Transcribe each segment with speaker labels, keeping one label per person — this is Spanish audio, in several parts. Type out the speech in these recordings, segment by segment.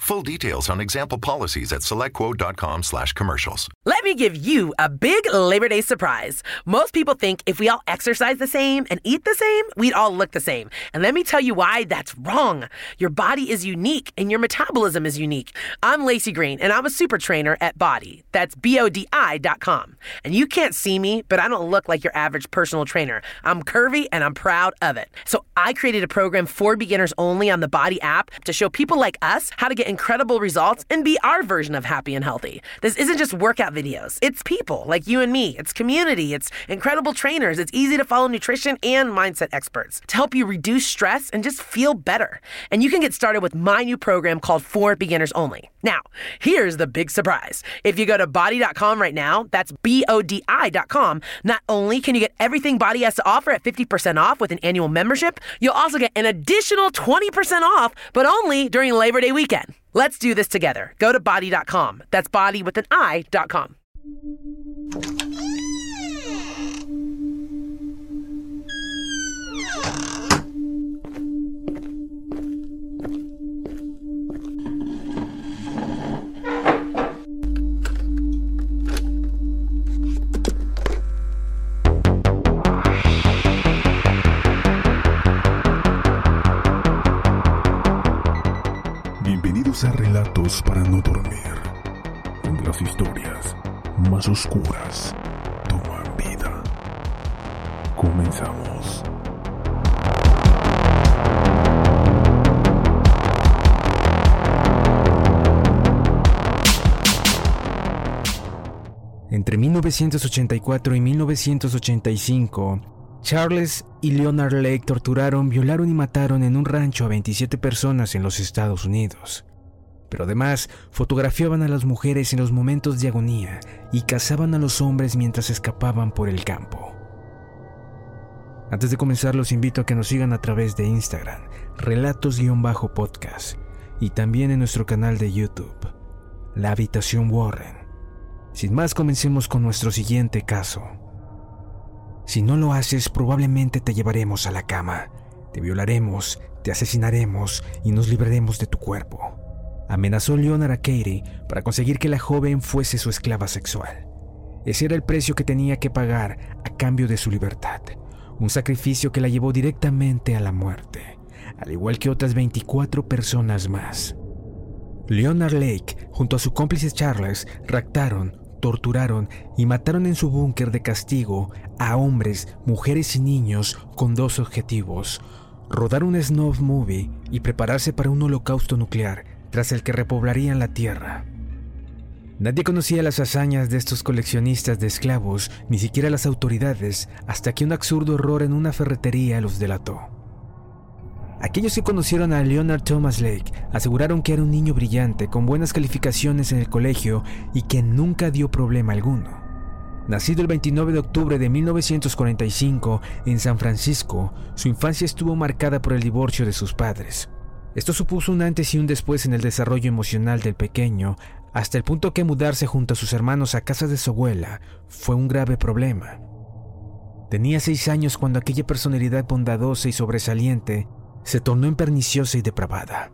Speaker 1: Full details on example policies at selectquote.com slash commercials.
Speaker 2: Let me give you a big Labor Day surprise. Most people think if we all exercise the same and eat the same, we'd all look the same. And let me tell you why that's wrong. Your body is unique and your metabolism is unique. I'm Lacey Green and I'm a super trainer at Body. That's B-O-D-I dot com. And you can't see me, but I don't look like your average personal trainer. I'm curvy and I'm proud of it. So I created a program for beginners only on the Body app to show people like us how to get incredible results and be our version of happy and healthy. This isn't just workout videos, it's people like you and me, it's community, it's incredible trainers, it's easy to follow nutrition and mindset experts to help you reduce stress and just feel better. And you can get started with my new program called For Beginners Only. Now, here's the big surprise. If you go to body.com right now, that's B O D I.com, not only can you get everything Body has to offer at 50% off with an annual membership, you'll also get an additional 20% off, but only during Labor Day weekend. Let's do this together. Go to body.com. That's body with an I.com.
Speaker 3: Relatos para no dormir, donde las historias más oscuras toman vida. Comenzamos.
Speaker 4: Entre 1984 y 1985, Charles y Leonard Lake torturaron, violaron y mataron en un rancho a 27 personas en los Estados Unidos. Pero además fotografiaban a las mujeres en los momentos de agonía y cazaban a los hombres mientras escapaban por el campo. Antes de comenzar los invito a que nos sigan a través de Instagram, relatos-podcast, y también en nuestro canal de YouTube, La Habitación Warren. Sin más, comencemos con nuestro siguiente caso. Si no lo haces, probablemente te llevaremos a la cama, te violaremos, te asesinaremos y nos libraremos de tu cuerpo. Amenazó Leonard a Katie para conseguir que la joven fuese su esclava sexual. Ese era el precio que tenía que pagar a cambio de su libertad, un sacrificio que la llevó directamente a la muerte, al igual que otras 24 personas más. Leonard Lake, junto a su cómplice Charles, raptaron, torturaron y mataron en su búnker de castigo a hombres, mujeres y niños con dos objetivos, rodar un snuff movie y prepararse para un holocausto nuclear tras el que repoblarían la Tierra. Nadie conocía las hazañas de estos coleccionistas de esclavos, ni siquiera las autoridades, hasta que un absurdo error en una ferretería los delató. Aquellos que conocieron a Leonard Thomas Lake aseguraron que era un niño brillante, con buenas calificaciones en el colegio y que nunca dio problema alguno. Nacido el 29 de octubre de 1945 en San Francisco, su infancia estuvo marcada por el divorcio de sus padres. Esto supuso un antes y un después en el desarrollo emocional del pequeño, hasta el punto que mudarse junto a sus hermanos a casa de su abuela fue un grave problema. Tenía seis años cuando aquella personalidad bondadosa y sobresaliente se tornó en perniciosa y depravada.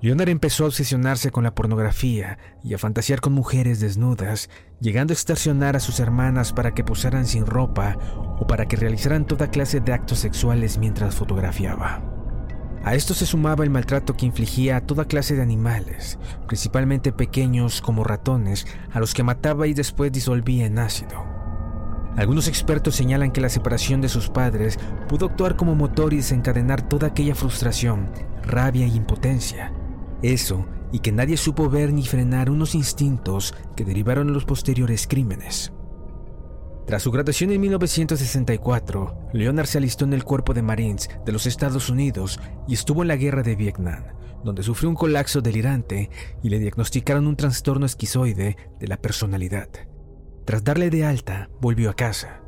Speaker 4: Leonard empezó a obsesionarse con la pornografía y a fantasear con mujeres desnudas, llegando a extorsionar a sus hermanas para que posaran sin ropa o para que realizaran toda clase de actos sexuales mientras fotografiaba. A esto se sumaba el maltrato que infligía a toda clase de animales, principalmente pequeños como ratones, a los que mataba y después disolvía en ácido. Algunos expertos señalan que la separación de sus padres pudo actuar como motor y desencadenar toda aquella frustración, rabia y impotencia. Eso y que nadie supo ver ni frenar unos instintos que derivaron en los posteriores crímenes. Tras su graduación en 1964, Leonard se alistó en el Cuerpo de Marines de los Estados Unidos y estuvo en la Guerra de Vietnam, donde sufrió un colapso delirante y le diagnosticaron un trastorno esquizoide de la personalidad. Tras darle de alta, volvió a casa.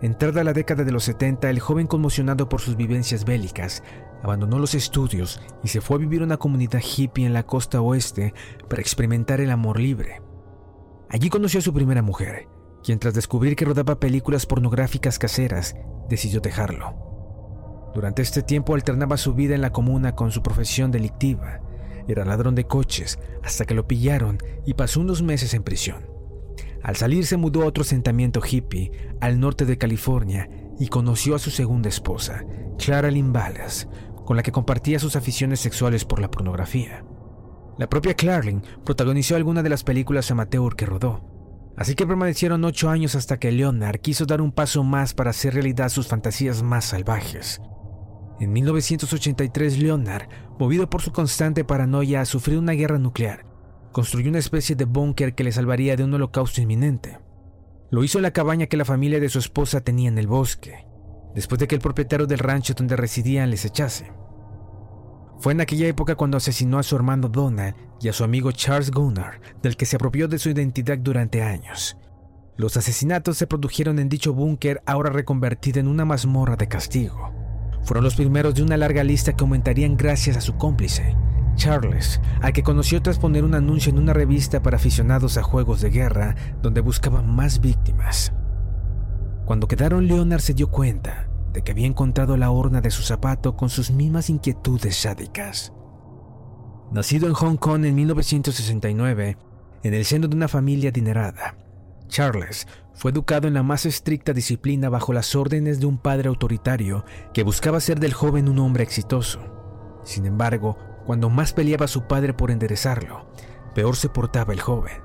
Speaker 4: Entrada la década de los 70, el joven conmocionado por sus vivencias bélicas, abandonó los estudios y se fue a vivir una comunidad hippie en la costa oeste para experimentar el amor libre. Allí conoció a su primera mujer, quien tras descubrir que rodaba películas pornográficas caseras, decidió dejarlo. Durante este tiempo alternaba su vida en la comuna con su profesión delictiva. Era ladrón de coches hasta que lo pillaron y pasó unos meses en prisión. Al salir se mudó a otro asentamiento hippie al norte de California y conoció a su segunda esposa, Clara Lynn Ballas, con la que compartía sus aficiones sexuales por la pornografía. La propia Clarlin protagonizó alguna de las películas amateur que rodó, Así que permanecieron ocho años hasta que Leonard quiso dar un paso más para hacer realidad sus fantasías más salvajes. En 1983, Leonard, movido por su constante paranoia a sufrir una guerra nuclear, construyó una especie de búnker que le salvaría de un holocausto inminente. Lo hizo en la cabaña que la familia de su esposa tenía en el bosque, después de que el propietario del rancho donde residían les echase. Fue en aquella época cuando asesinó a su hermano Donald y a su amigo Charles Gunnar, del que se apropió de su identidad durante años. Los asesinatos se produjeron en dicho búnker ahora reconvertido en una mazmorra de castigo. Fueron los primeros de una larga lista que aumentarían gracias a su cómplice, Charles, al que conoció tras poner un anuncio en una revista para aficionados a juegos de guerra donde buscaba más víctimas. Cuando quedaron, Leonard se dio cuenta que había encontrado la horna de su zapato con sus mismas inquietudes sádicas. Nacido en Hong Kong en 1969, en el seno de una familia adinerada, Charles fue educado en la más estricta disciplina bajo las órdenes de un padre autoritario que buscaba hacer del joven un hombre exitoso. Sin embargo, cuando más peleaba su padre por enderezarlo, peor se portaba el joven.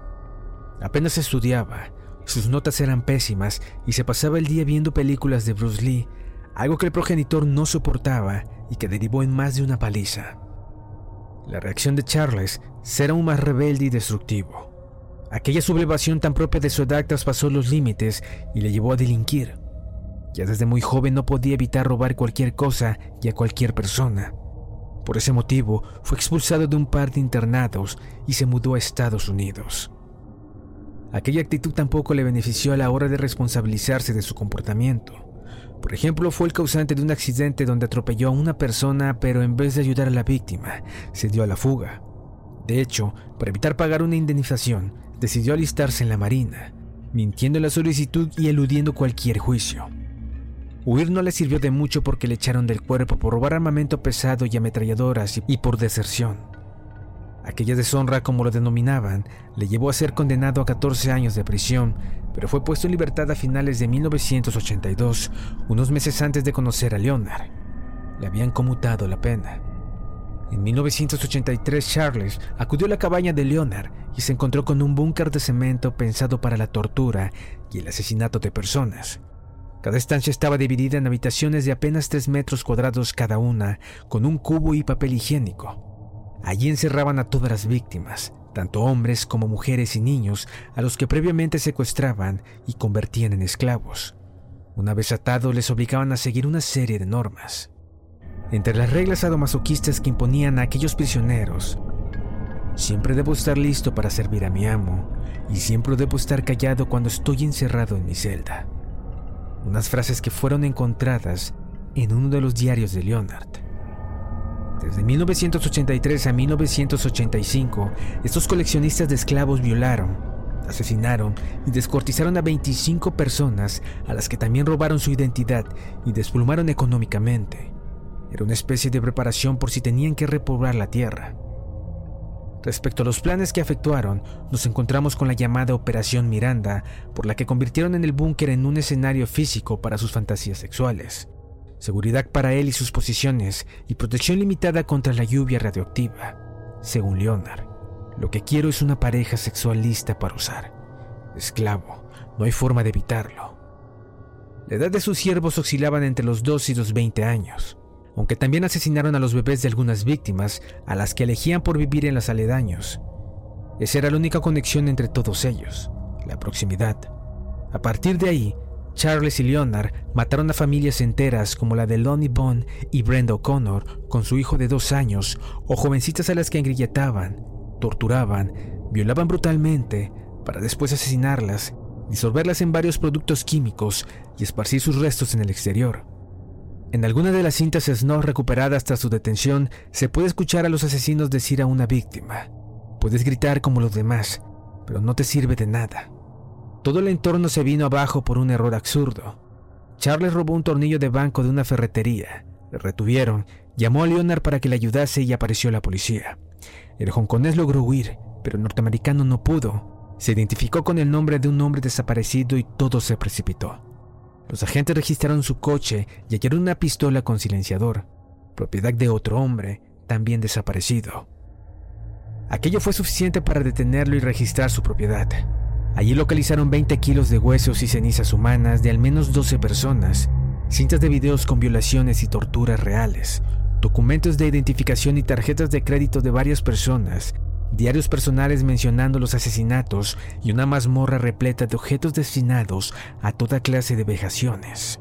Speaker 4: Apenas estudiaba, sus notas eran pésimas y se pasaba el día viendo películas de Bruce Lee algo que el progenitor no soportaba y que derivó en más de una paliza. La reacción de Charles será aún más rebelde y destructivo. Aquella sublevación tan propia de su edad traspasó los límites y le llevó a delinquir. Ya desde muy joven no podía evitar robar cualquier cosa y a cualquier persona. Por ese motivo fue expulsado de un par de internados y se mudó a Estados Unidos. Aquella actitud tampoco le benefició a la hora de responsabilizarse de su comportamiento. Por ejemplo, fue el causante de un accidente donde atropelló a una persona, pero en vez de ayudar a la víctima, se dio a la fuga. De hecho, para evitar pagar una indemnización, decidió alistarse en la Marina, mintiendo en la solicitud y eludiendo cualquier juicio. Huir no le sirvió de mucho porque le echaron del cuerpo por robar armamento pesado y ametralladoras y por deserción. Aquella deshonra, como lo denominaban, le llevó a ser condenado a 14 años de prisión pero fue puesto en libertad a finales de 1982, unos meses antes de conocer a Leonard. Le habían conmutado la pena. En 1983 Charles acudió a la cabaña de Leonard y se encontró con un búnker de cemento pensado para la tortura y el asesinato de personas. Cada estancia estaba dividida en habitaciones de apenas 3 metros cuadrados cada una, con un cubo y papel higiénico. Allí encerraban a todas las víctimas, tanto hombres como mujeres y niños a los que previamente secuestraban y convertían en esclavos. Una vez atados les obligaban a seguir una serie de normas. Entre las reglas sadomasoquistas que imponían a aquellos prisioneros, siempre debo estar listo para servir a mi amo y siempre debo estar callado cuando estoy encerrado en mi celda. Unas frases que fueron encontradas en uno de los diarios de Leonard. Desde 1983 a 1985, estos coleccionistas de esclavos violaron, asesinaron y descortizaron a 25 personas a las que también robaron su identidad y desplumaron económicamente. Era una especie de preparación por si tenían que repoblar la tierra. Respecto a los planes que efectuaron, nos encontramos con la llamada Operación Miranda, por la que convirtieron en el búnker en un escenario físico para sus fantasías sexuales seguridad para él y sus posiciones y protección limitada contra la lluvia radioactiva. Según Leonard, lo que quiero es una pareja sexual lista para usar. Esclavo, no hay forma de evitarlo. La edad de sus siervos oscilaban entre los 2 y los 20 años. aunque también asesinaron a los bebés de algunas víctimas a las que elegían por vivir en los aledaños. Esa era la única conexión entre todos ellos, la proximidad. A partir de ahí, Charles y Leonard mataron a familias enteras como la de Lonnie Bond y Brenda O'Connor con su hijo de dos años, o jovencitas a las que engrilletaban, torturaban, violaban brutalmente, para después asesinarlas, disolverlas en varios productos químicos y esparcir sus restos en el exterior. En alguna de las cintas Snow recuperadas tras su detención, se puede escuchar a los asesinos decir a una víctima, puedes gritar como los demás, pero no te sirve de nada. Todo el entorno se vino abajo por un error absurdo. Charles robó un tornillo de banco de una ferretería, le retuvieron, llamó a Leonard para que le ayudase y apareció la policía. El hongkonés logró huir, pero el norteamericano no pudo. Se identificó con el nombre de un hombre desaparecido y todo se precipitó. Los agentes registraron su coche y hallaron una pistola con silenciador, propiedad de otro hombre, también desaparecido. Aquello fue suficiente para detenerlo y registrar su propiedad. Allí localizaron 20 kilos de huesos y cenizas humanas de al menos 12 personas, cintas de videos con violaciones y torturas reales, documentos de identificación y tarjetas de crédito de varias personas, diarios personales mencionando los asesinatos y una mazmorra repleta de objetos destinados a toda clase de vejaciones.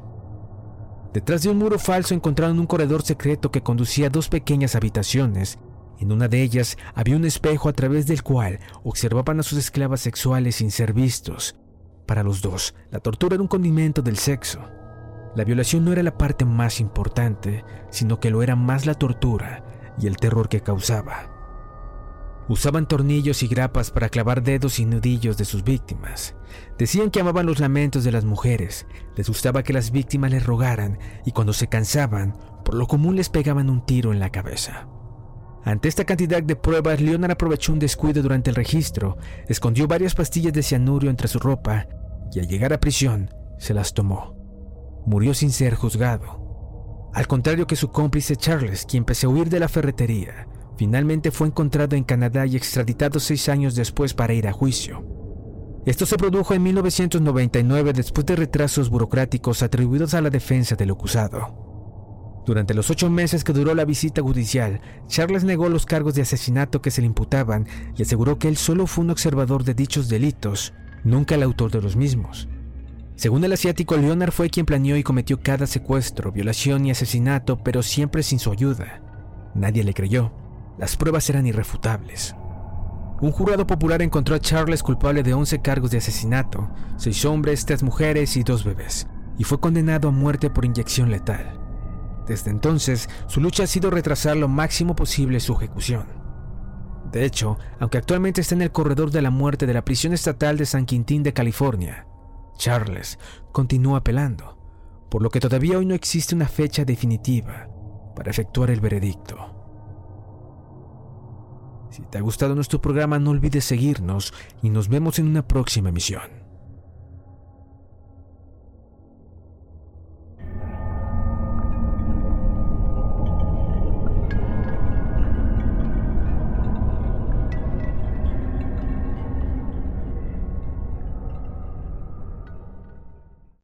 Speaker 4: Detrás de un muro falso encontraron un corredor secreto que conducía a dos pequeñas habitaciones. En una de ellas había un espejo a través del cual observaban a sus esclavas sexuales sin ser vistos. Para los dos, la tortura era un condimento del sexo. La violación no era la parte más importante, sino que lo era más la tortura y el terror que causaba. Usaban tornillos y grapas para clavar dedos y nudillos de sus víctimas. Decían que amaban los lamentos de las mujeres, les gustaba que las víctimas les rogaran y cuando se cansaban, por lo común les pegaban un tiro en la cabeza. Ante esta cantidad de pruebas, Leonard aprovechó un descuido durante el registro, escondió varias pastillas de cianuro entre su ropa y al llegar a prisión se las tomó. Murió sin ser juzgado. Al contrario que su cómplice Charles, quien empezó a huir de la ferretería, Finalmente fue encontrado en Canadá y extraditado seis años después para ir a juicio. Esto se produjo en 1999 después de retrasos burocráticos atribuidos a la defensa del acusado. Durante los ocho meses que duró la visita judicial, Charles negó los cargos de asesinato que se le imputaban y aseguró que él solo fue un observador de dichos delitos, nunca el autor de los mismos. Según el asiático, Leonard fue quien planeó y cometió cada secuestro, violación y asesinato, pero siempre sin su ayuda. Nadie le creyó. Las pruebas eran irrefutables. Un jurado popular encontró a Charles culpable de 11 cargos de asesinato, seis hombres, tres mujeres y dos bebés, y fue condenado a muerte por inyección letal. Desde entonces, su lucha ha sido retrasar lo máximo posible su ejecución. De hecho, aunque actualmente está en el corredor de la muerte de la prisión estatal de San Quintín de California, Charles continúa apelando, por lo que todavía hoy no existe una fecha definitiva para efectuar el veredicto. Si te ha gustado nuestro programa no olvides seguirnos y nos vemos en una próxima emisión.